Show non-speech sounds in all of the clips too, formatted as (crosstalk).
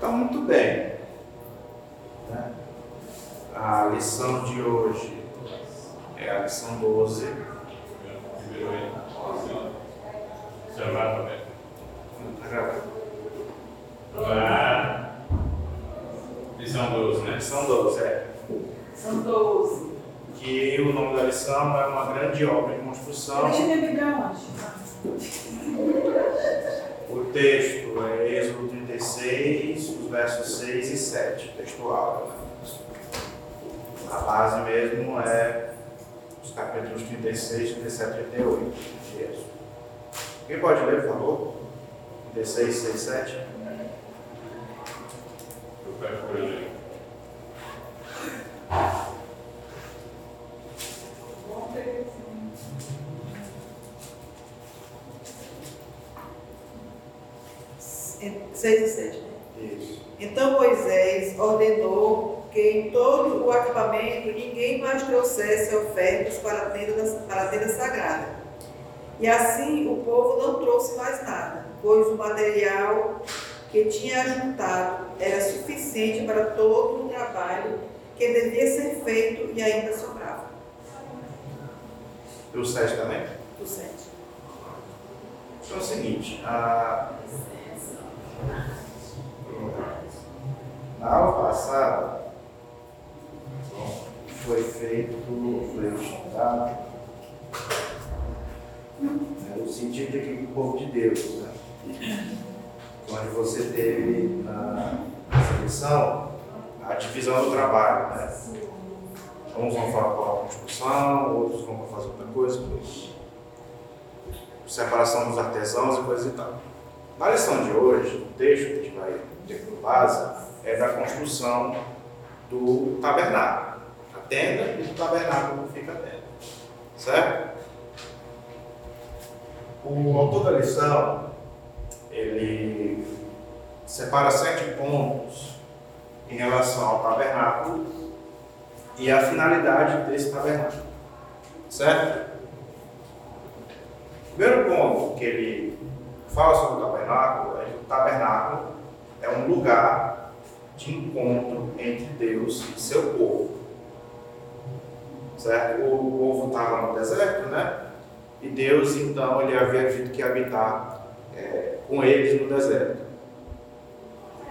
Então, muito bem. Né? A lição de hoje é a lição 12. Observar também. Tá gravando? Lição 12, né? Lição 12, é. São 12. Que o nome da lição é uma grande obra de construção. Deixa eu beber onde? O texto é Êxodo 36, os versos 6 e 7, textual. A base mesmo é os capítulos 36, 37 e 38 de Êxodo. Quem pode ler, por favor? 36, 6 e 7. Eu peço por ele. Seis e sete, né? Isso. Então Moisés ordenou que em todo o acampamento ninguém mais trouxesse ofertas para a tenda, da- para a tenda sagrada. E assim o povo não trouxe mais nada, pois o material que tinha juntado era suficiente para todo o trabalho que devia ser feito e ainda sobrava. E o 7 também? Do sete. Então é o seguinte, a... na aula passada foi feito, foi estudado né, o sentido de que o povo de Deus, né? onde você teve na nessa lição a divisão do trabalho, né? Uns vão falar com a construção, outros vão fazer outra coisa, separação dos artesãos e coisa e tal. Na lição de hoje, o texto que a gente vai ter por base é da construção do tabernáculo. A tenda e do tabernáculo que fica dentro. Certo? O autor da lição, ele separa sete pontos em relação ao tabernáculo e a finalidade desse tabernáculo. Certo? O primeiro ponto que ele fala sobre o tabernáculo é o tabernáculo é um lugar de encontro entre Deus e seu povo. Certo? O povo estava no deserto, né? E Deus, então, ele havia dito que ia habitar é, com eles no deserto.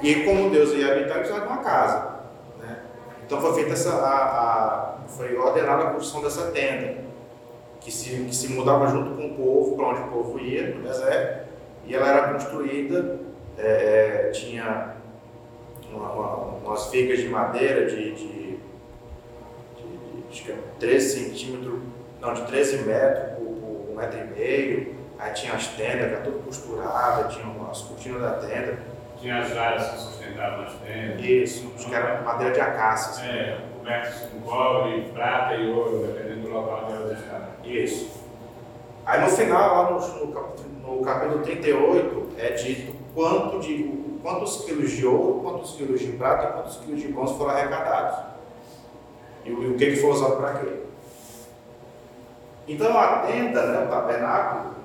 E como Deus ia habitar, ele precisava de uma casa. Né? Então foi feita essa, a, a- foi ordenada a construção dessa tenda que se, que se mudava junto com o povo, para onde o povo ia, no deserto, e ela era construída, é, é, tinha uma, uma, umas vigas de madeira de, de, de, de acho que é 13 centímetros, não, de 13 metros por, por um metro e meio, aí tinha as tendas, era tudo costurada, tinha as cortinas da tenda, Tinha as áreas que sustentavam as tendas. isso, acho que era madeira de acácia, assim. É, cobertas com cobre, prata e ouro, dependendo do local onde elas estavam. Isso. Aí no final, lá no, no, cap- no capítulo 38, é dito quanto de, quantos quilos de ouro, quantos quilos de prata quantos quilos de bronze foram arrecadados. E, o- que, que foi usado para quê? Então a tenda, né, o tabernáculo,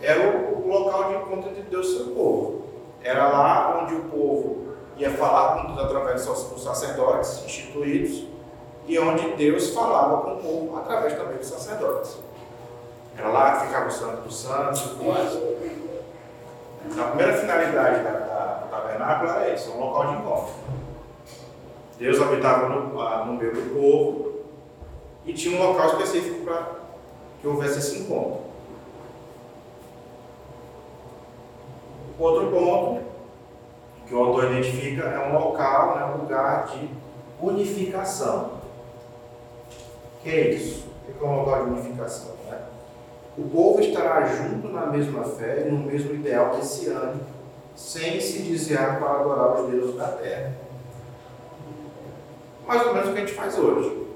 era o, o local de encontro de Deus e seu povo. Era lá onde o povo ia falar com Deus através dos sacerdotes instituídos e onde Deus falava com o povo através também dos sacerdotes. Era lá que ficava o Santo dos Santos e tudo mais. A primeira finalidade da, da, do tabernáculo era isso, um local de encontro. Deus habitava no, no meio do povo e tinha um local específico para que houvesse esse encontro. Outro ponto que o autor identifica é um local, né, um lugar de unificação. O que é isso? O que é um local de unificação? O povo estará junto na mesma fé e no mesmo ideal desse ano, sem se desviar para adorar os deuses da terra. Mais ou menos o que a gente faz hoje.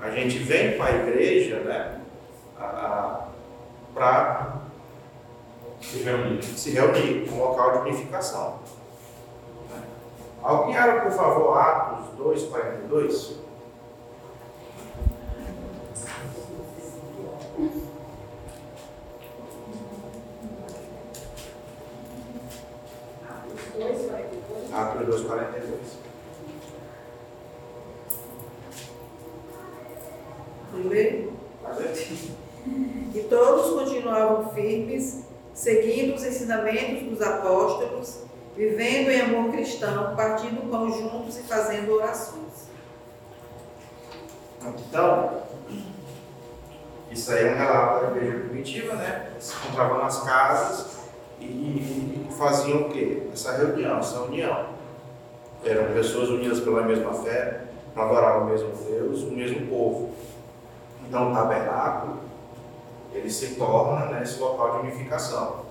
A gente vem para a igreja né, para Se reunir. se reunir, um local de unificação. Alguém abre, por favor, Atos 2, 42? Dos apóstolos, vivendo em amor cristão, partindo pão juntos e fazendo orações. Então, isso aí é um relato da igreja primitiva, né? Se encontravam nas casas e faziam o quê? Essa reunião, essa união. Eram pessoas unidas pela mesma fé, adoravam o mesmo Deus, o mesmo povo. Então, o tabernáculo, ele se torna né, esse local de unificação,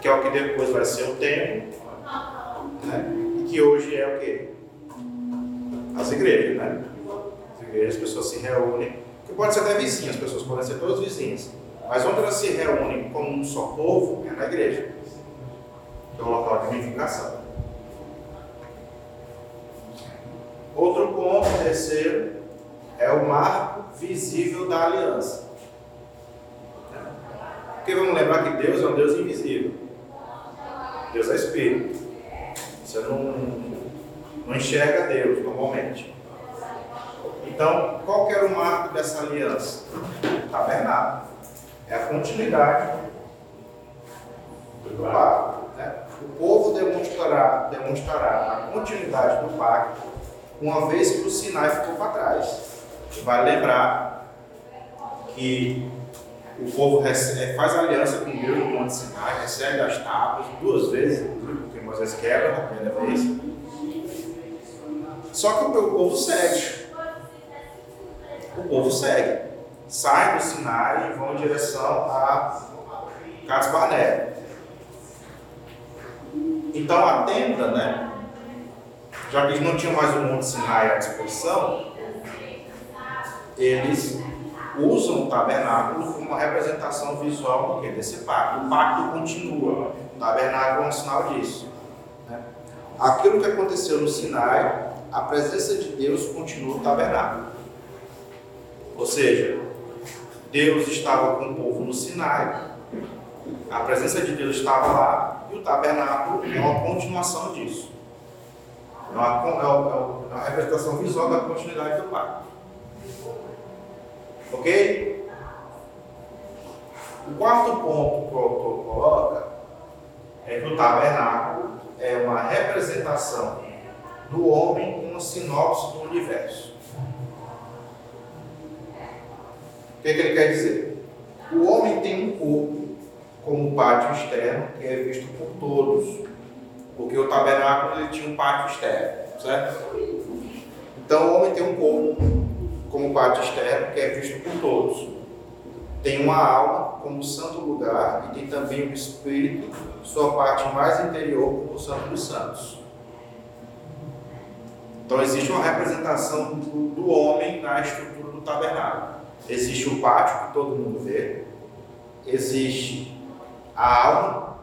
que é o que depois vai ser o templo, né? e que hoje é o quê? As igrejas, né? As igrejas, as pessoas se reúnem, que pode ser até vizinhas, as pessoas podem ser todas vizinhas, mas onde elas se reúnem como um só povo é na igreja, que é o local de unificação. Outro ponto, terceiro, é o marco visível da aliança. Porque vamos lembrar que Deus é um Deus invisível. Deus é Espírito. Você não, não enxerga Deus normalmente. Então, qual que era o marco dessa aliança? Tabernáculo. É a continuidade do pacto. Né? O povo demonstrará, demonstrará a continuidade do pacto uma vez que o Sinai ficou para trás. Vale lembrar que o povo recebe, faz aliança com Deus no Monte Sinai, recebe as tábuas duas vezes, porque Moisés quebra na primeira vez. Só que o povo segue. O povo segue. Sai do Sinai e vão em direção a Cades Barnea. Então a tenda, né? Já que eles não tinham mais o Monte Sinai à disposição, eles usam o tabernáculo como uma representação visual do desse pacto. O pacto continua. O tabernáculo é um sinal disso. Né? Aquilo que aconteceu no Sinai, a presença de Deus continua no tabernáculo. Ou seja, Deus estava com o povo no Sinai, a presença de Deus estava lá, e o tabernáculo é uma continuação disso. É uma, é uma, é uma representação visual da continuidade do pacto. Ok? O quarto ponto que o autor coloca é que o tabernáculo é uma representação do homem, uma sinopse do universo. O que, é que ele quer dizer? O homem tem um corpo como pátio externo que é visto por todos, porque o tabernáculo ele tinha um pátio externo, certo? Então o homem tem um corpo como parte externo, que é visto por todos. Tem uma alma como santo lugar e tem também o espírito, sua parte mais interior, como o santo dos santos. Então existe uma representação do, do homem na estrutura do tabernáculo. Existe o pátio que todo mundo vê, existe a alma,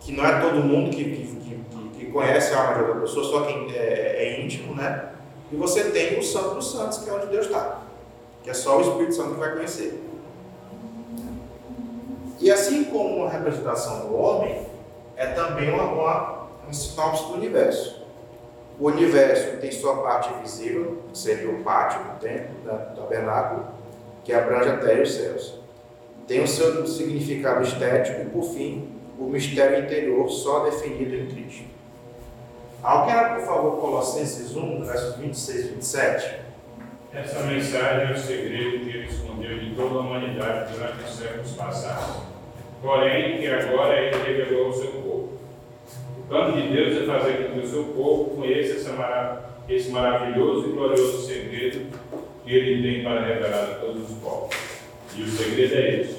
que não é todo mundo que, que, que, que conhece a alma de outra pessoa, só quem é, é íntimo, né? E você tem o Santo dos Santos, que é onde Deus está. Que é só o Espírito Santo que vai conhecer. E assim como uma representação do homem, é também uma, uma, um sinopse do universo. O universo tem sua parte visível, que seria o pátio do templo, né, do tabernáculo, que abrange até os céus. Tem o seu significado estético e, por fim, o mistério interior só definido em Cristo. Alguém, por favor, Colossenses 1, versos 26 e 27. Essa mensagem é o segredo que ele escondeu de toda a humanidade durante os séculos passados. Porém, que agora ele revelou ao seu povo. O plano de Deus é fazer com que o seu povo conheça esse maravilhoso e glorioso segredo que ele tem para revelar a todos os povos. E o segredo é este: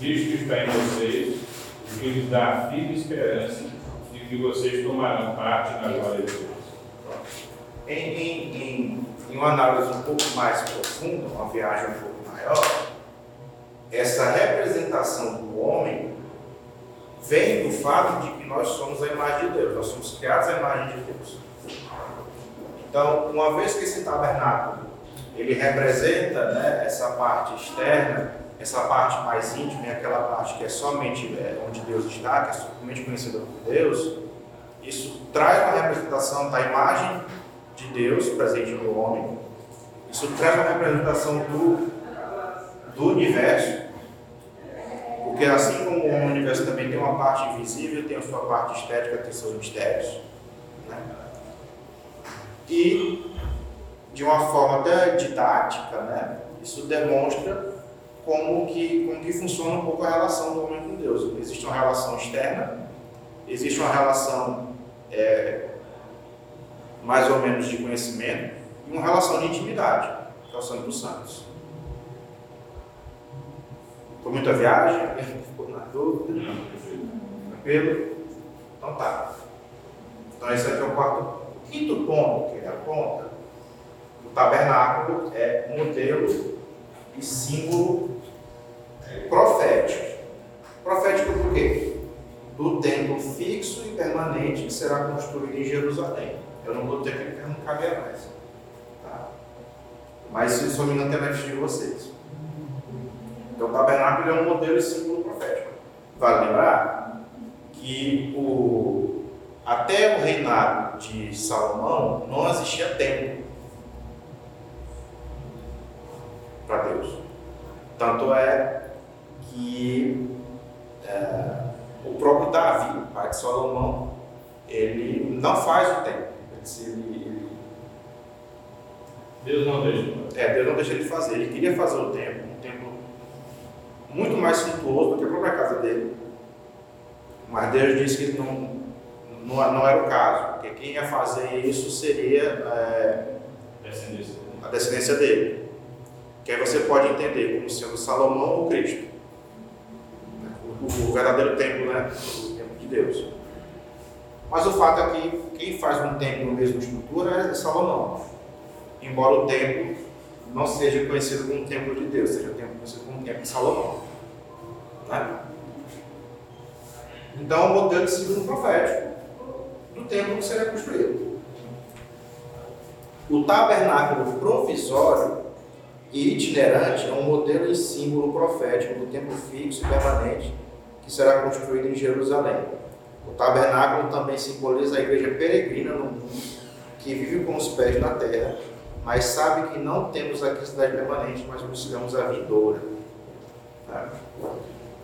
Cristo está em vocês, o que lhes dá a firme esperança que vocês tomarão parte na glória de Deus. Em, em, em, em uma análise um pouco mais profunda, uma viagem um pouco maior, essa representação do homem vem do fato de que nós somos a imagem de Deus, nós somos criados à imagem de Deus. Então, uma vez que esse tabernáculo ele representa né, essa parte externa, essa parte mais íntima, aquela parte que é somente é, onde Deus está, que é somente conhecida por Deus, Isso traz uma representação da imagem de Deus presente no homem. Isso traz uma representação do, do universo. Porque assim como o universo também tem uma parte invisível, tem a sua parte estética, tem seus mistérios. Né? E de uma forma até didática, né? isso demonstra como que, como que funciona um pouco a relação do homem com Deus. Existe uma relação externa, existe uma relação é, mais ou menos de conhecimento e uma relação de intimidade, que é o Santo dos Santos. Foi muita viagem? (laughs) Ficou na dúvida? Tranquilo? Então tá. Então esse aqui é o quarto. O quinto ponto que ele aponta, o tabernáculo é modelo e símbolo profético. Profético por quê? Do templo fixo e permanente que será construído em Jerusalém. Eu não vou dizer que não cabe mais. Tá? Mas isso me engano tem de vocês. Então o tabernáculo é um modelo e símbolo profético. Vale lembrar que o, até o reinado de Salomão não existia templo para Deus. Tanto é que é, o próprio Davi, o pai de Salomão, ele não faz o templo. Ele, Deus não deixa. É, Deus não deixa ele fazer. Ele queria fazer o templo, um templo muito mais suntuoso do que a própria casa dele. Mas Deus disse que não, não, não era o caso, porque quem ia fazer isso seria é, descendência. a descendência dele. Que aí você pode entender como sendo Salomão ou Cristo. O, o verdadeiro templo, né? O templo de Deus. Mas o fato é que quem faz um templo na mesma estrutura é Salomão. Embora o templo não seja conhecido como templo de Deus, seja conhecido como templo de Salomão. Né? Então, o modelo de símbolo profético do templo que será construído. O tabernáculo provisório e itinerante é um modelo e símbolo profético do templo fixo e permanente que será construído em Jerusalém. O tabernáculo também simboliza a igreja peregrina no mundo, que vive com os pés na terra, mas sabe que não temos aqui cidade permanente, mas buscamos a vindoura. Tá?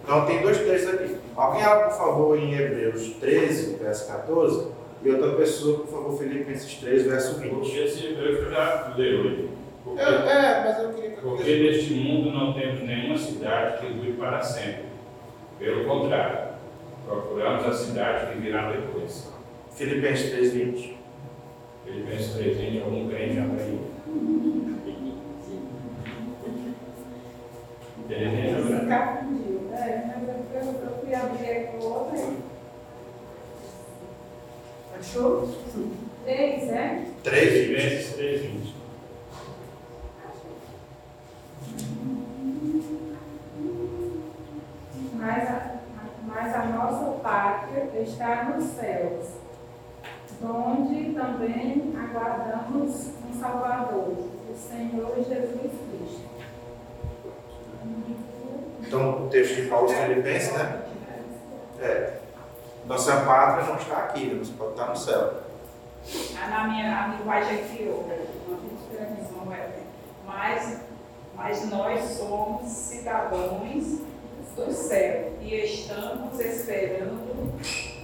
Então tem dois textos aqui. Alguém abre, por favor, em Hebreus 13, verso 14, e outra pessoa, por favor, Filipenses 3, verso 20. Porque esse Hebreus já leu Porque, é, mas eu queria que Porque neste mundo não temos nenhuma cidade que dure para sempre. Pelo contrário, procuramos a cidade que virá depois. Filipenses 3, 20. Filipenses 3, 20, algum crente aí. Ele confundiu, né? Mas eu, eu, eu fui abrir aqui o outro aí. Achou? Três, é? 3, 20. Filipenses 3, 20. Mas a, mas a nossa pátria está nos céus, onde também aguardamos um Salvador, o Senhor Jesus Cristo. Então, o texto de Paulo Filipenses, né? É. Nossa pátria não está aqui, né? você pode estar no céu. Ah, Na minha a linguagem aqui, uma transformação é, mas, mas nós somos cidadãos do céu e estamos esperando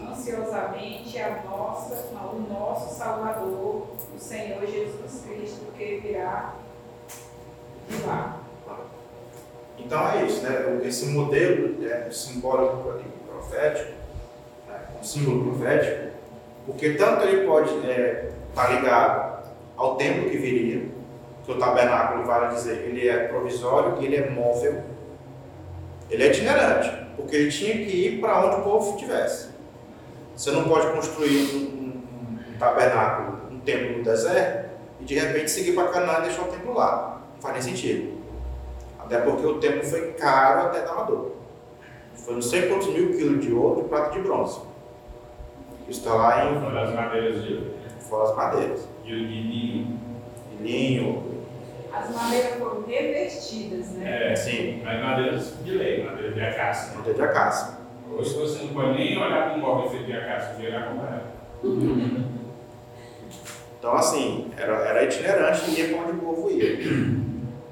ansiosamente a nossa, o nosso Salvador, o Senhor Jesus Cristo, que virá de lá. Então é isso, né? Esse modelo é, simbólico ali, profético, né? um símbolo profético, porque tanto ele pode estar tá ligado ao templo que viria, que o tabernáculo vale dizer, ele é provisório e ele é móvel, ele é itinerante, porque ele tinha que ir para onde o povo estivesse. Você não pode construir um, um- um tabernáculo, um templo no deserto e de repente seguir para Canaã e deixar o templo lá. Não faz nem sentido. Até porque o templo foi caro até dar uma dor. Foi não sei quantos mil quilos de ouro e prata de bronze. Isso está lá em Fora as madeiras de fora as madeiras. e o de linho. E linho, As madeiras foram revestidas, né? É, sim, mas madeiras de lei, madeiras de acácia. madeira de acácia. Hoje você não pode nem olhar para um móvel feito de acácia, virar comprar. (laughs) Então, assim, era, era itinerante e ia para onde o povo ia.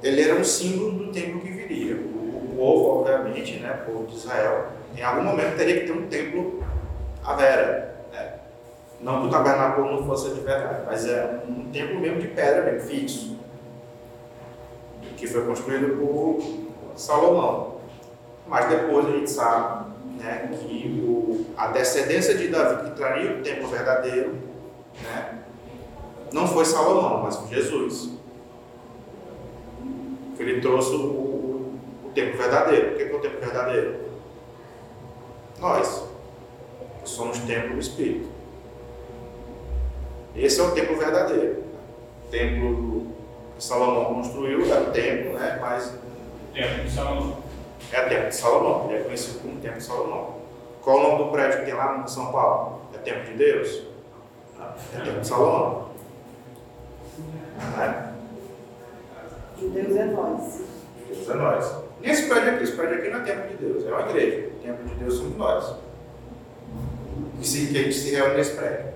Ele era um símbolo do templo que viria. O, o povo, obviamente, né, o povo de Israel, em algum momento teria que ter um templo à vera. Né? Não que o tabernáculo não fosse de verdade, mas é um templo mesmo de pedra, mesmo, fixo. Que foi construído por Salomão. Mas depois a gente sabe né, que o, a descendência de Davi, que traria o templo verdadeiro, né, não foi Salomão, mas Jesus. Ele trouxe o, o, o templo verdadeiro. O que é, o templo verdadeiro? Nós. Somos templo do Espírito. Esse é o templo verdadeiro. O templo que Salomão construiu era o templo, né? Mas. Templo de Salomão. É o templo de Salomão. Ele é conhecido como templo de Salomão. Qual o nome do prédio que tem lá no São Paulo? É templo de Deus? É templo de Salomão. Né? De Deus é nós. Deus é nós. Nesse prédio aqui, esse prédio aqui não é templo de Deus, é uma igreja. O templo de Deus somos nós. Se, que a gente se reúne nesse prédio.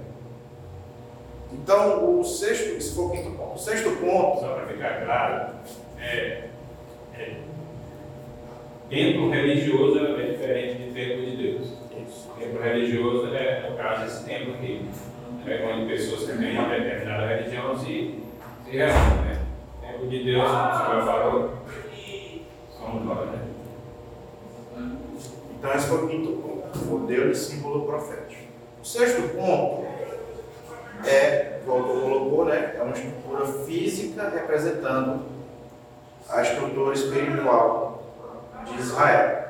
Então, o sexto, esse foi o quinto ponto. O sexto ponto. Só para ficar claro, é, é, templo religioso é diferente de templo de Deus. Isso. Templo religioso é, no caso, esse templo aqui. É quando pessoas que têm uma determinada religião se, se reúnem. Né? Templo de Deus, como o senhor falou, somos nós. Né? Então, esse foi o quinto ponto. Modelo de símbolo profético. O sexto ponto é, o autor colocou, né, é uma estrutura física representando a estrutura espiritual de Israel.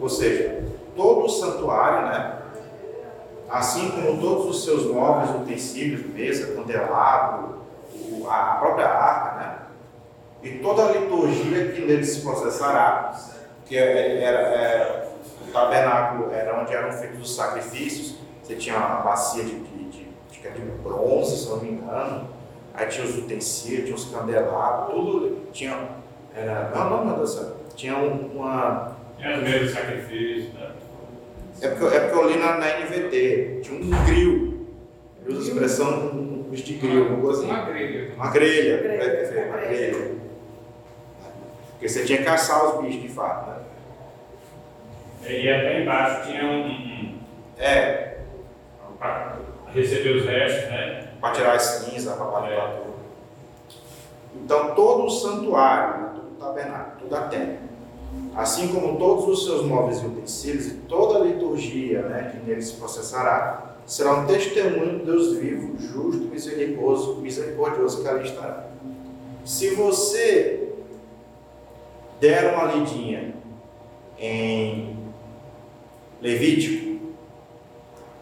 Ou seja, todo o santuário, né, assim como todos os seus móveis, utensílios, mesa, candelabro, a própria arca, né, e toda a liturgia que nele se processará, que é- era, é, o tabernáculo era onde eram feitos os sacrifícios, você tinha uma bacia de, de, de, de bronze, se não me engano, aí tinha os utensílios, tinha os candelabros, tudo tinha, era, não, não, meu Deus tinha um- uma, Tem as mesas de sacrifício, né? é porque, é porque eu li na, na NVT, tinha um grill, ele usa a expressão um, um bicho de grill, uma coisa assim. Uma grelha. Uma grelha, Grelha, uma grelha. Porque você tinha que caçar os bichos de fato, né? E até embaixo tinha um É, para receber os restos, né? para tirar as cinzas, para limpar tudo. Então, todo o santuário, né, todo o tabernáculo, toda a terra, assim como todos os seus móveis e utensílios e toda a liturgia né, que nele se processará, será um testemunho do Deus vivo, justo, misericordioso, misericordioso que ali estará. Se você der uma lidinha em Levítico,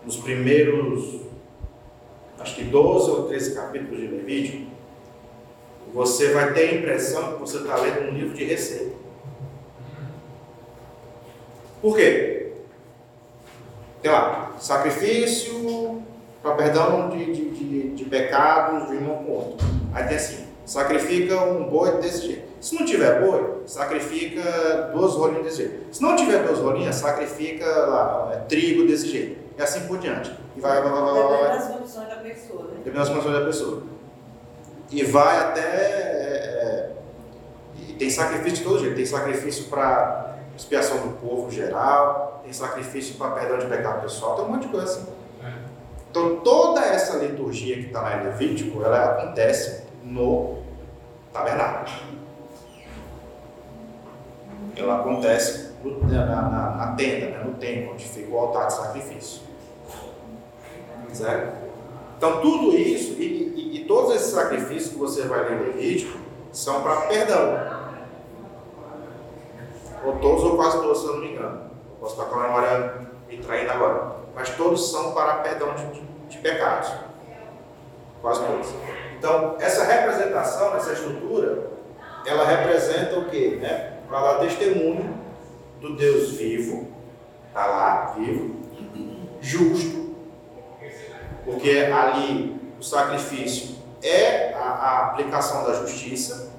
nos primeiros, acho que 12 ou 13 capítulos de Levítico, você vai ter a impressão que você está lendo um livro de receita. Por quê? Tem lá, sacrifício para perdão de, de, de, de pecados de irmão com outro. Aí tem assim, sacrifica um boi desse jeito. Se não tiver boi, sacrifica duas rolinhas desse jeito. Se não tiver duas rolinhas, sacrifica lá, é, trigo desse jeito. E assim por diante. E vai, vai, vai, vai, vai, Depende das condições da pessoa, né? Depende das condições da pessoa. E vai até. é, é, e tem sacrifício de todo jeito. Tem sacrifício para expiação do povo geral, tem sacrifício para perdão de pecado pessoal, tem um monte de coisa assim. Então toda essa liturgia que está lá em Levítico, ela acontece no tabernáculo. Ela acontece no- na, na- na tenda, né, no templo, onde fica o altar de sacrifício. Certo? Então tudo isso e, e- e todos esses sacrifícios que você vai ler em Levítico são para perdão. Ou todos ou quase todos, se eu não me engano. Eu posso estar com a memória me traindo agora. Mas todos são para perdão de, de- de pecados. Quase todos. Então, essa representação, essa estrutura, ela representa o quê? Né? Para dar testemunho do Deus vivo, está lá, vivo, justo, porque ali o sacrifício é a, a aplicação da justiça,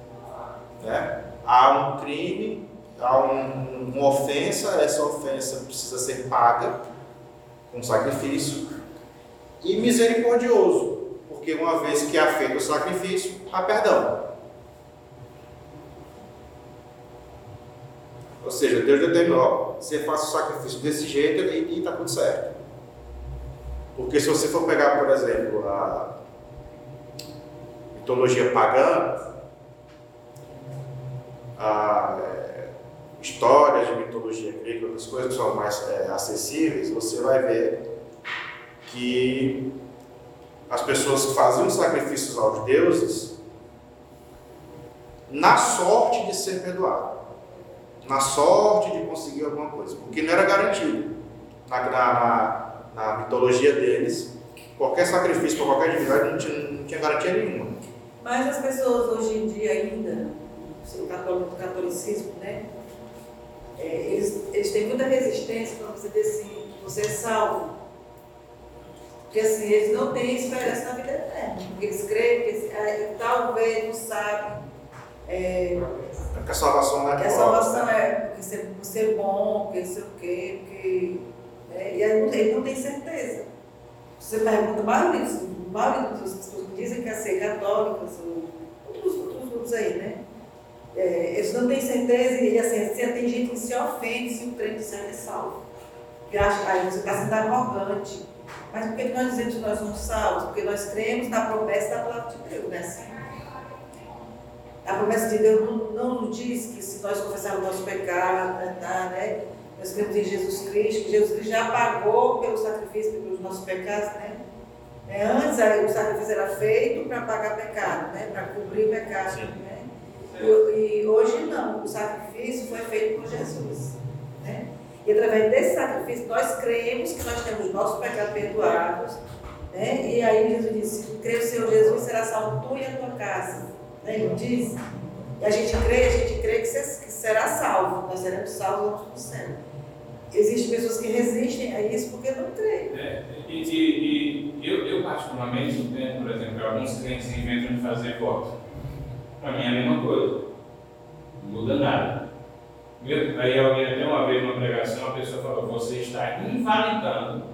né? há um crime, há um- uma ofensa, essa ofensa precisa ser paga, com sacrifício, e misericordioso, porque uma vez que há feito o sacrifício, há perdão. Ou seja, Deus determinou, você faça o sacrifício desse jeito e está tudo certo. Porque se você for pegar, por exemplo, a mitologia pagã, a, é, histórias de mitologia grega, outras coisas que são mais é, acessíveis, você vai ver que as pessoas que faziam sacrifícios aos deuses na sorte de ser perdoado, na sorte de conseguir alguma coisa, porque não era garantido na, na, na mitologia deles. Qualquer sacrifício para qualquer divindade não tinha, não tinha garantia nenhuma. Mas as pessoas hoje em dia ainda, o catolicismo, né? É, eles, eles têm muita resistência para você dizer assim, você é salvo. Porque assim, eles não têm esperança na vida eterna. Porque eles creem que é, talvez não sabem. É, que a salvação não é Que a salvação é porque ser, por ser bom, porque não sei o quê, porque. É, e ele não, não tem certeza. Você pergunta, maioria, maioria das pessoas que dizem que é ser católicas, ou outros, outros grupos aí, né? É, eles não têm certeza e assim, assim, tem gente que se ofende se o trem disser é salvo. Que acha, aí você está sendo arrogante. Mas por que nós dizemos que nós somos salvos? Porque nós cremos na promessa da palavra de Deus, né? Assim, a promessa de Deus não, não nos diz que se nós confessarmos o nosso pecado, tá, né? Nós cremos em Jesus Cristo, que Jesus Cristo já pagou pelo sacrifício pelos nossos pecados, né? É, antes o sacrifício era feito para pagar pecado, né? Para cobrir o pecado. Né? E, e, hoje não, o sacrifício foi feito por Jesus. Né? E através desse sacrifício nós cremos que nós temos nossos pecados perdoados. Né? E aí Jesus disse, se crê no Senhor Jesus, será salvo tu e a tua casa. Né? Ele diz. E a gente crê, a gente crê que será salvo, nós seremos salvos no céu. Existem pessoas que resistem a isso porque não creem. É, e, e, e eu, eu, particularmente, entendo, por exemplo, alguns crentes inventam de fazer voto. Para mim é a mesma coisa. Não muda nada. Aí alguém até uma vez numa pregação, a pessoa falou, você está invalidando,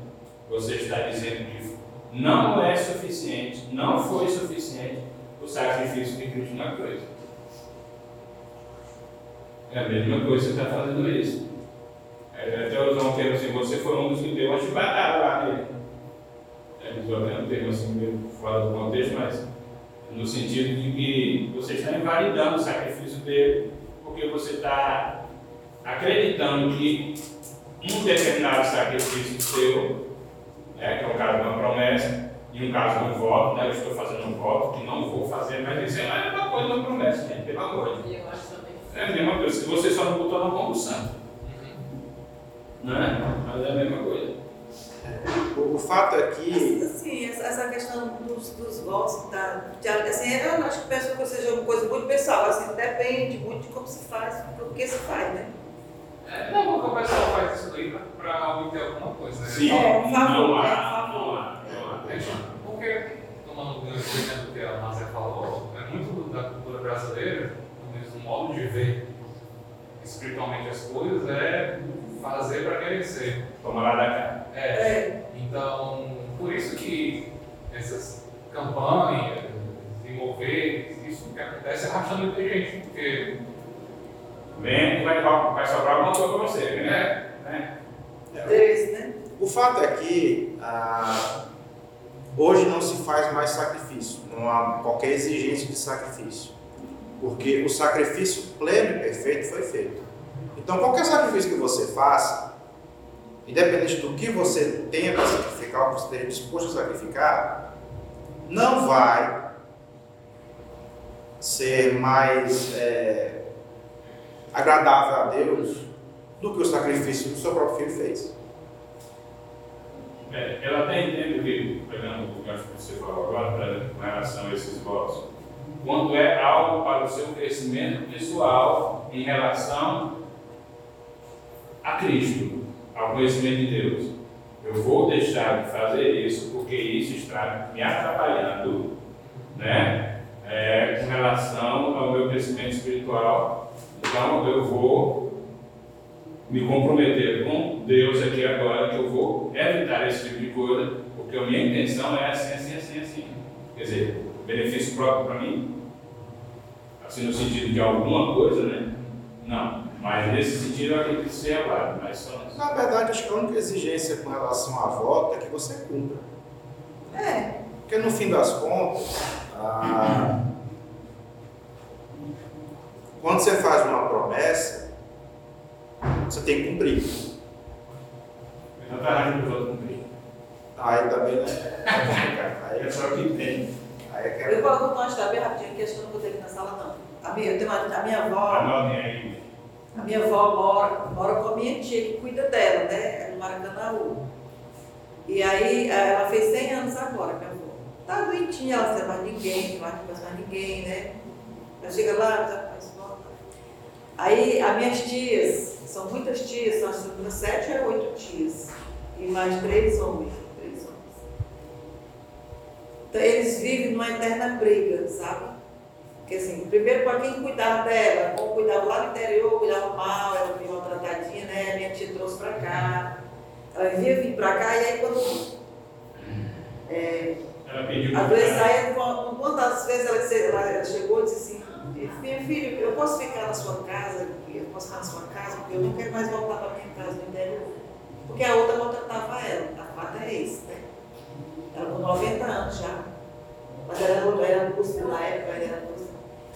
você está dizendo que não é suficiente, não foi suficiente o sacrifício de Cristo na cruz. É a mesma coisa que você está fazendo isso. É, até usar um termo assim, você foi um dos que deu uma chibatada lá nele. É, usou até um termo assim, meio fora do contexto, mas no sentido de que você está invalidando o sacrifício dele, porque você está acreditando que um determinado sacrifício seu, né, que é o caso de uma promessa, e um caso de um voto, né, eu estou fazendo um voto que não vou fazer, mas isso é a mesma coisa uma promessa, gente, pelo amor de Deus. É a mesma coisa, se você só não botou na mão do santo. Não é? Mas é a mesma coisa. O, o fato é que. Assim, essa questão dos, dos votos, da, de, assim, eu acho que penso que seja uma coisa muito pessoal, assim, depende muito de como se faz, do que se faz, né? É, não, porque o pessoal faz isso aí para obter alguma coisa. Né? Sim, É, por favor, não é, há, favor. não há, não há. É, porque, tomando o exemplo que a Márcia falou, é muito da cultura brasileira, o modo de ver espiritualmente as coisas é fazer para querer ser. Toma lá da cá. É. É. Então, por isso que essas campanhas, desenvolver, isso que acontece é arrastando muita gente, porque Vem vai, vai sobrar alguma coisa para você, né? né? Três, né? O fato é que ah, hoje não se faz mais sacrifício, não há qualquer exigência de sacrifício, porque o sacrifício pleno e perfeito foi feito. Então, qualquer sacrifício que você faça, independente do que você tenha para sacrificar, ou que você esteja disposto a sacrificar, não vai ser mais é, agradável a Deus do que o sacrifício que o seu próprio filho fez. É, eu até entendo que, pegando o que você falou agora, com relação a esses votos, quando é algo para o seu crescimento pessoal em relação a Cristo, ao conhecimento de Deus. Eu vou deixar de fazer isso porque isso está me atrapalhando, né? É, com relação ao meu crescimento espiritual. Então eu vou me comprometer com Deus aqui agora que eu vou evitar esse tipo de coisa, porque a minha intenção é assim, assim, assim, assim. Quer dizer, benefício próprio para mim? Assim, no sentido de alguma coisa, né? Não. Mas nesse sentido eu acredito que seja válido, mas só nisso. Na verdade, acho que a única exigência com relação à volta é que você cumpra. É. Porque no fim das contas, ah, quando você faz uma promessa, você tem que cumprir. Não está errado para os outros cumprir. Aí também, né? Aí É é só o que tem. Aí é que Eu é. vou contar uma história bem rapidinho, que acho que eu não vou ter aqui na sala, não. A minha, eu tenho uma, a minha avó, Anotem aí. A minha avó mora, mora com a minha tia, que cuida dela, né? É no Maracanãú. E aí, eh, ela fez 100 anos agora, minha avó. Tá doentinha, ela não mais ninguém, não mais mais ninguém, né? Ela chega lá, já faz volta. Aí, as minhas tias, são muitas tias, são acho que sete ou oito tias. E mais três homens. Três homens. Então, eles vivem numa eterna briga, sabe? Porque assim, primeiro para quem cuidava dela, como cuidava lá no interior, cuidava mal, ela vivia maltratadinha, né? Minha tia trouxe para cá. Ela vivia vir para cá e aí quando. É, Ela a doença aí, das vezes ela, ela chegou e disse assim, minha filha, eu posso ficar na sua casa, eu posso ficar na sua casa, porque eu não quero mais voltar para minha casa no interior. Porque a outra maltratava ela, a fata é esse, né? Ela com 90 anos já. Mas ela era, era música na época, ela era.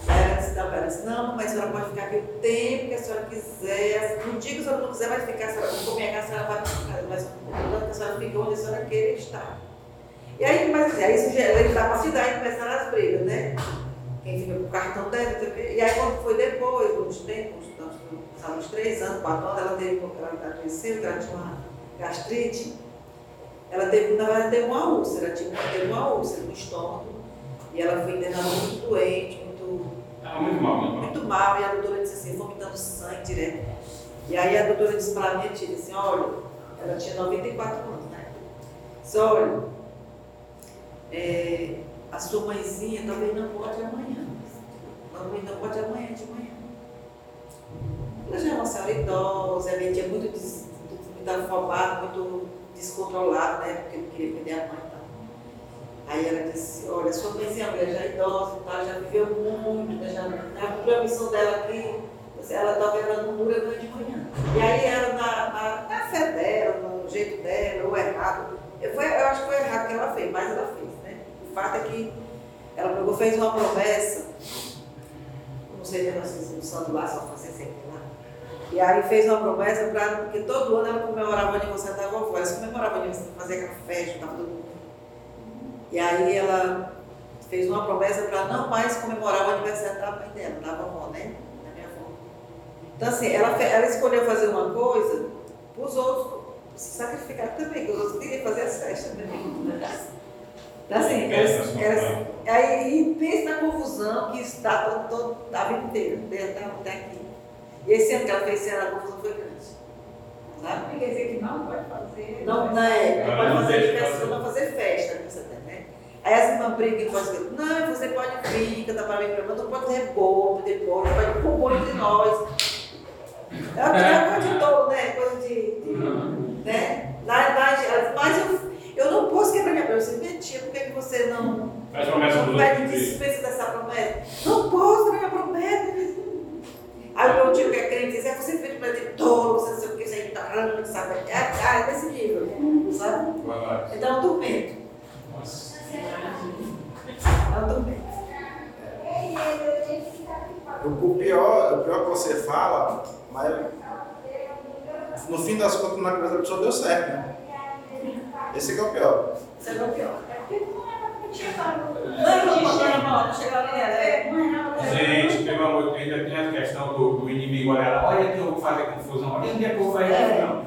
Aí disse, não, ela não, mas a senhora pode ficar aqui o tempo que a senhora quiser. No dia que a senhora não quiser, vai ficar, a senhora, for minha casa, a vai ficar, mas contanto que a senhora fique onde a senhora queira estar. E aí, mas aí isso já ele dá para cidade começaram as brigas, né? Quem fica com o cartão dela, não sei o quê. e aí quando foi depois, uns tempos, uns, uns três anos, quatro anos, ela teve, ela adoeceu, ela tinha uma gastrite, ela teve, na verdade, teve uma úlcera, tinha, teve uma úlcera no estômago, e ela foi internada muito doente, muito muito mal, mal. muito mal, e a doutora disse assim, vomitando sangue direto. E aí a doutora disse para a minha tia, assim, olha, ela tinha 94 anos, né? Disse, olha, é, a sua mãezinha talvez não pode amanhã. Talvez não pode amanhã de manhã. Ela já é uma senhora idosa, a minha tia muito, des, muito muito descontrolada, né? Porque não queria perder a mãe. Aí ela disse, olha, sua é mulher já idosa e tal, já viveu muito, né, já, já cumpriu a missão dela aqui, ela talvez ela dura noite de manhã. E aí ela, na, na, na fé dela, no jeito dela, ou errado, eu, foi, eu acho que foi errado que ela fez, mas ela fez, né? O fato é que ela pegou, fez uma promessa, não sei se nós usando lá, só fazer sempre lá. E aí fez uma promessa para, porque todo ano ela comemorava o aniversário da vovó, ela comemorava o aniversário, fazia festa, estava todo mundo. E aí ela fez uma promessa para não mais comemorar o aniversário da mãe dela, da vovó, né? Da minha avó. Então assim, ela, ela escolheu fazer uma coisa para os outros se sacrificar também, que os outros queriam fazer as festas também. Então assim, elas, elas, aí e pensa na confusão que está todo, todo, a vida inteira, até até aqui. E esse ano que ela fez, ano a confusão foi grande. Sabe? Quer dizer que não pode fazer. Não, não, é, não Ah, pode não fazer festa, não fazer festa, você tem, né? Aí as irmãs brigam e falam assim, não, você pode vir, cantar para mim, não pode ter bolo, bolo, pode pôr bolo entre nós. É uma coisa de todo, né? Coisa de, de né? Lá, lá, mas eu, eu não posso quebrar minha promessa. Eu disse, minha tia, por que você não, Faz promessa não pede dispensa dessa promessa? Não posso quebrar minha promessa. Aí o meu tio que é crente diz, é você ter tolo, você não sei o que, você é ignorante, sabe? É, é desse nível, sabe? Então, eu dormento. Nossa. Eu dormento. O, o pior, o pior que você fala, mas no fim das contas, na cabeça da pessoa deu certo, né? Esse que é o pior. Isso é o pior. Gente, pelo amor de Deus, ainda tem a questão do, do inimigo olhar lá. Olha que eu vou fazer confusão. Olha onde é que eu vou fazer confusão.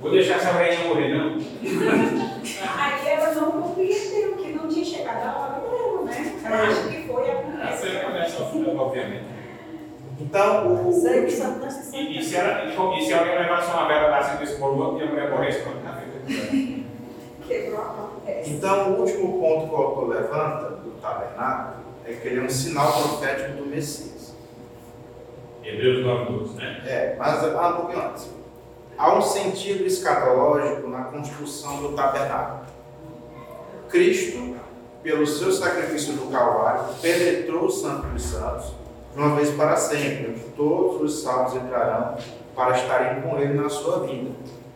Vou deixar essa velhinha morrer, não. (laughs) Aí ela não compreendeu que não tinha chegado a hora dela, né? Ela acha que foi a Essa é a promessa. conversa, obviamente. Então, o, Sei que só E, e se ela, e, e se alguém levasse uma vela lá assim desse bolo e a mulher morresse, tá feito. Quebrou a promessa. então, o último ponto que o autor levanta do tabernáculo é que ele é um sinal profético do Messias. Hebreus 9, 12, né? É, mas ah, um pouquinho antes. Há um sentido escatológico na construção do tabernáculo. Cristo, pelo seu sacrifício do Calvário, penetrou o Santo dos Santos uma vez para sempre, onde todos os salvos entrarão para estarem com ele na sua vida.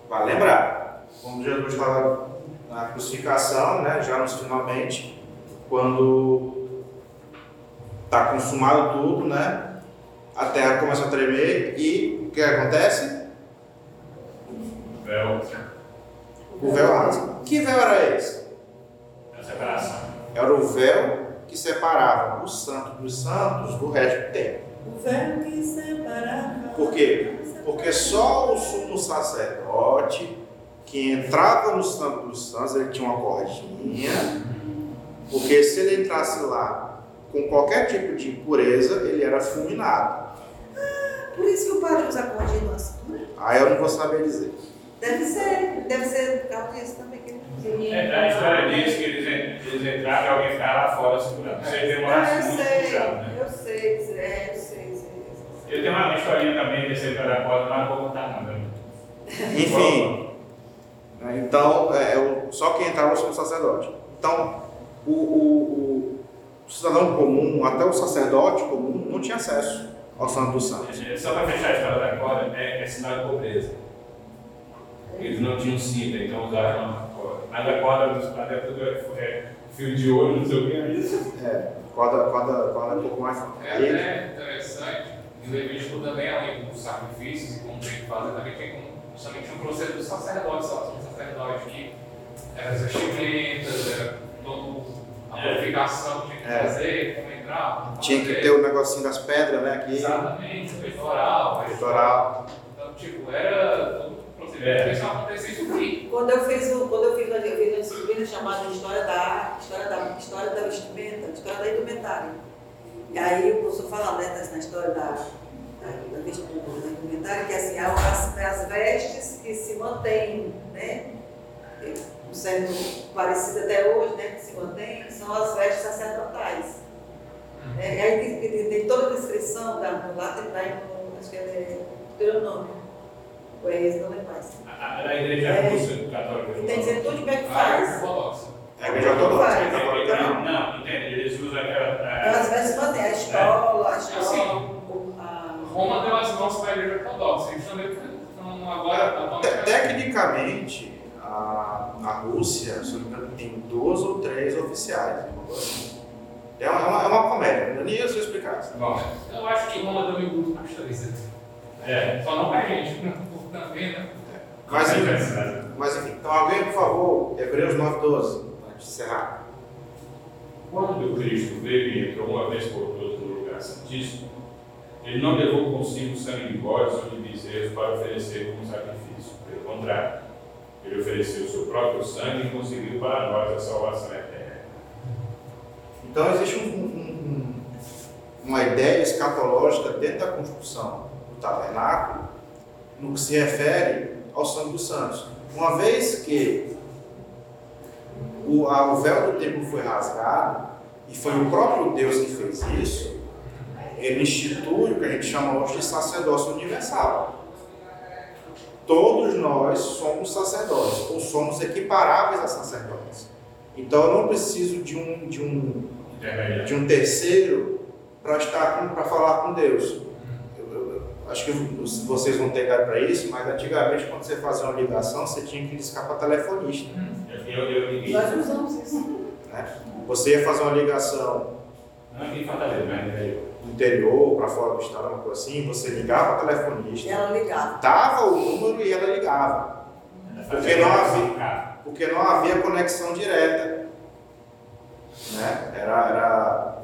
Vai lembrar, como Jesus estava na crucificação, né, já nos finalmente, quando está consumado tudo, né, a terra começa a tremer e o que acontece? Véu, O véu rasga. Que véu era esse? a separação. Era o véu que separava o santo dos santos do resto do templo. O véu que separava. Por quê? Porque só o sumo sacerdote que entrava no santo dos santos, ele tinha uma cordinha, porque se ele entrasse lá com qualquer tipo de impureza, ele era fulminado. Por isso que o padre usa cordinha no cintura. Aí eu não vou saber dizer. Deve ser, deve ser por causa disso também É, a história diz que eles, eles entraram e alguém ficava lá fora segurando. Isso aí Ah, demorasse eu sei, puxado, né? eu sei, é, eu sei, eu sei. eu sei. Eu tenho uma historinha também desse entrada da porta, mas não vou contar não. né? Enfim, então, é, só quem entrava era o sacerdote. Então, o, o- o cidadão comum, até o sacerdote comum, não tinha acesso ao santo dos santos. Só para fechar a história da corda, é, é sinal de pobreza. Eles não tinham cinta, então usaram uma corda. Dos é tudo é, é fio de ouro, não sei o que é isso. É, corda, corda, corda é um pouco mais É até interessante, em Levítico também, além dos sacrifícios e como tem que fazer, também tem um- justamente um processo dos sacerdotes, ó, um sacerdote que era as vestimentas, era toda a É. purificação que tinha que É. fazer, como entrar. tinha que ter o negocinho das pedras, né? Aqui, Exatamente, peitoral, peitoral. Então, tipo, era todo um procedimento isso acontecesse aqui. Quando eu fiz, o- quando eu fiz, disciplina chamada História da Arte, História da, história da Vestimenta, História da Indumentária. E aí o professor fala né, na história da, da, da vestimenta, da indumentária, que assim, há as, as vestes que se mantêm, né? Sendo parecido até hoje, né? Que se mantém, são as vestes sacerdotais. É, e aí tem, tem, tem toda a descrição, da, lá tem, no, acho que é Deuteronômio. É esse, não lembro mais. A, a, a igreja É. russa católica. Tem dizendo tudo como é que Ah, faz. ortodoxa. É a igreja ortodoxa. Faz. Não, não, entende? Eles usam aquela. Elas a- vestes mantêm a escola, a escola, Assim, a... Roma deu as mãos para a igreja ortodoxa. Eles também estão agora. Tecnicamente, a, a Rússia, se não me engano, tem duas ou três oficiais. É uma, é uma, é comédia, não nem eu sei explicar isso. Bom, Eu acho que Roma deu muito pastorista. é. Só não pra gente, também, né? Mas, enfim, mas enfim, então alguém, por favor, Hebreus 9,12, antes de encerrar. Quando Cristo veio e entrou uma vez por todas no lugar santíssimo, ele não levou consigo sangue de bodes ou de bezerros para oferecer como sacrifício. Pelo contrário, ele ofereceu o seu próprio sangue e conseguiu para nós a salvação eterna. Então existe um- um- uma ideia escatológica dentro da construção do tabernáculo no que se refere ao sangue dos santos. Uma vez que o, a- o véu do templo foi rasgado, e foi o próprio Deus que fez isso, ele institui o que a gente chama hoje de sacerdócio universal. Todos nós somos sacerdotes, ou somos equiparáveis a sacerdotes. Então eu não preciso de um, de um de um terceiro para estar para falar com Deus. Acho que vocês vão ter idade para isso, mas antigamente quando você fazia uma ligação, você tinha que discar para telefonista. Eu. Nós usamos isso. Você ia fazer uma ligação Não aqui em Fortaleza, no interior. do interior para fora do estado, uma coisa assim, você ligava para E telefonista, ela ligava. dava o número e ela ligava, Porque não havia- porque não havia conexão direta. Né? Era, era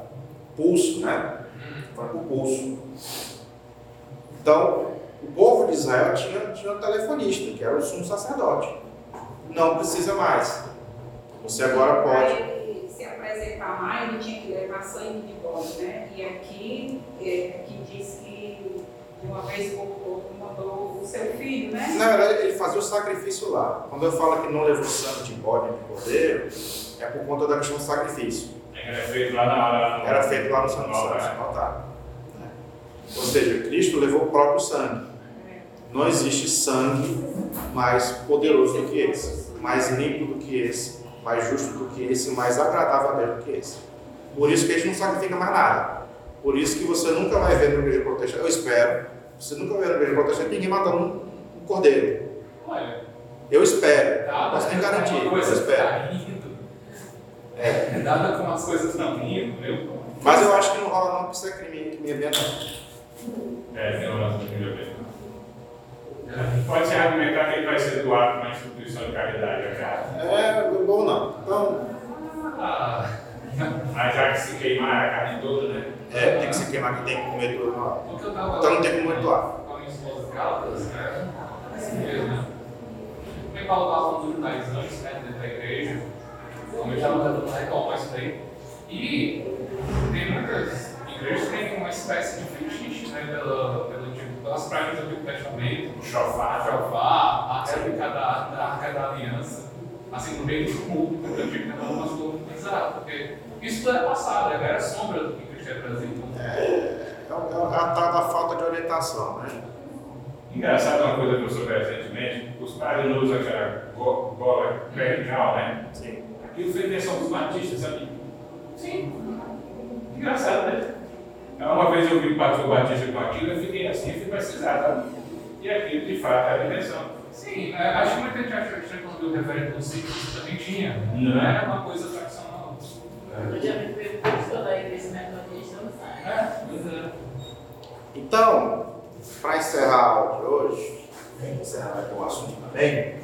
pulso, né? Foi por pulso. Então, o povo de Israel tinha, tinha um telefonista, que era o sumo sacerdote. Não precisa mais. Você agora pode. ele se apresentar mais, ele tinha que levar sangue de bode, né? E aqui, é, aqui diz que de uma vez por todas mandou o seu filho, né? Na verdade, ele fazia o sacrifício lá. Quando eu falo que não levou sangue de bode de cordeiro, é por conta da questão do sacrifício. Era feito lá na. Era feito lá no Santo Santos, altar. no altar. Ou seja, Cristo levou o próprio sangue. Não existe sangue mais poderoso do que esse, mais limpo do que esse, mais justo do que esse, mais agradável a Deus do que esse. Por isso que a gente não sacrifica mais nada. Por isso que você nunca vai ver na igreja protestante, eu espero, você nunca vai ver na igreja protestante ninguém matando um, cordeiro. Olha, Eu espero, nem uma garantir, eu espero. tá é, dada como as coisas estão indo, eu Mas eu acho que não rola não, porque isso é crime, crime ambiental. É. Pode se argumentar que ele vai ser doado para uma instituição de caridade, é claro. É, bom não. Então, ah, Mas já que se queimar a carne toda, né? é, tem que se queimar, que tem que comer tudo Então não tem como doar. com a minha esposa Caldas, né? Assim mesmo, né? Também Paulo estava falando dos jornais antes, né, dentro da igreja, como eu estava tentando retomar isso daí. E tem muitas que têm uma espécie de fetiche, né, pela, pelo tipo, pelas práticas do Antigo Testamento, O chofar, Jeová, a réplica da, da Arca da Aliança, assim, no meio do culto do Antigo Testamento, uma coisa bizarra, porque isso tudo é passado, é era sombra do que Cristo representa. É, é, o- é a tal da falta de orientação, né? Engraçado uma coisa que eu soube recentemente, os padres não usam aquela go- gola vertical, né? Sim. Aquilo foi invenção dos batistas, sabe? Sim. Engraçado, né? Aí Uma vez eu vi o pastor batista com aquilo, eu fiquei assim, eu fui precisar, sabe? E aquilo de fato era invenção. Sim, é, acho que muita gente acha que quando o reverendo do ciclo também tinha, Não. era uma coisa tradicional. Eu me veio pastor da igreja metodista, não sabe. É, é. Então, para encerrar a aula de hoje, encerrar aqui o assunto também,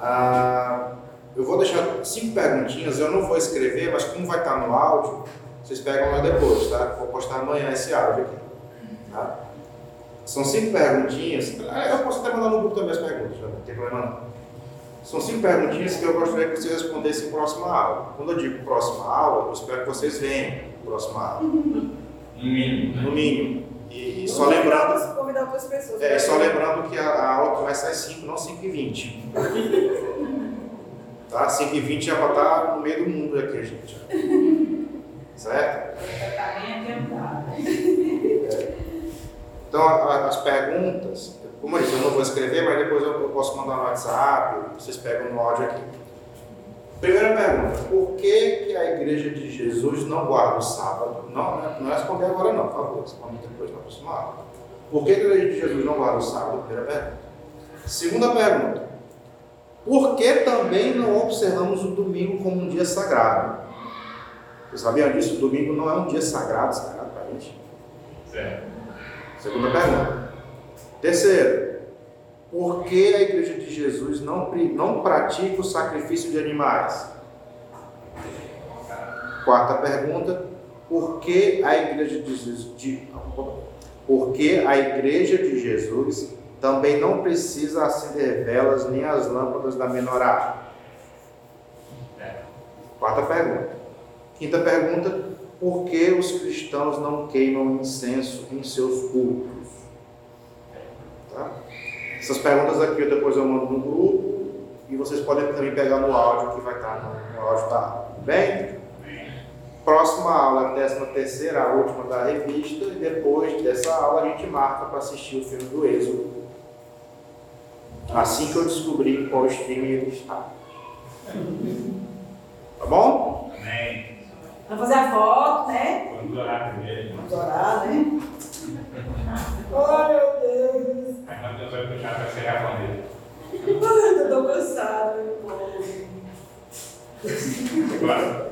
ah, eu vou deixar cinco perguntinhas, eu não vou escrever, mas como vai estar no áudio, vocês pegam lá depois, tá? Vou postar amanhã esse áudio aqui. Tá? São cinco perguntinhas, ah, eu posso até mandar no grupo também as perguntas, não tem problema não. São cinco perguntinhas que eu gostaria que vocês respondessem em próxima aula. Quando eu digo próxima aula, eu espero que vocês venham próxima aula, No mínimo, no né? mínimo. E, e só lembrando, Convidar outras pessoas. é, só lembrando que a, a aula começa às 5, não 5 e 20. (laughs) Tá? 5 e 20 é para estar no meio do mundo aqui, gente. Certo? (laughs) Então, as perguntas, como eu disse, eu não vou escrever, mas depois eu, posso mandar no WhatsApp, vocês pegam no áudio aqui. Primeira pergunta, por que, que a igreja de Jesus não guarda o sábado? Não, não não é responder agora não, por favor, responde depois na próxima aula. Por que, que a igreja de Jesus não guarda o sábado? Primeira pergunta. Segunda pergunta, por que também não observamos o domingo como um dia sagrado? Vocês sabiam disso? Domingo não é um dia sagrado, sagrado para a gente? Certo. Segunda pergunta. Terceiro, por que a igreja de Jesus não, não pratica o sacrifício de animais? Quarta pergunta, por que a igreja de Jesus, de, por que a igreja de Jesus também não precisa acender velas nem as lâmpadas da menorá? Quarta pergunta. Quinta pergunta, por que os cristãos não queimam incenso em seus cultos? Tá? Essas perguntas aqui eu depois eu mando no grupo e vocês podem também pegar no áudio que vai estar no, no áudio aula. Bem? Próxima aula, a décima terceira, a última da revista, e depois dessa aula a gente marca para assistir o filme do Êxodo. Assim que eu descobrir qual stream ele está. Tá bom? Amém. Vamos fazer a foto, né? Vamos orar primeiro, irmão. Vamos orar, né? (laughs) Ai, meu Deus. Aí nós Deus vai puxar para ser responder. Ai, eu tô cansada, meu povo. Agora,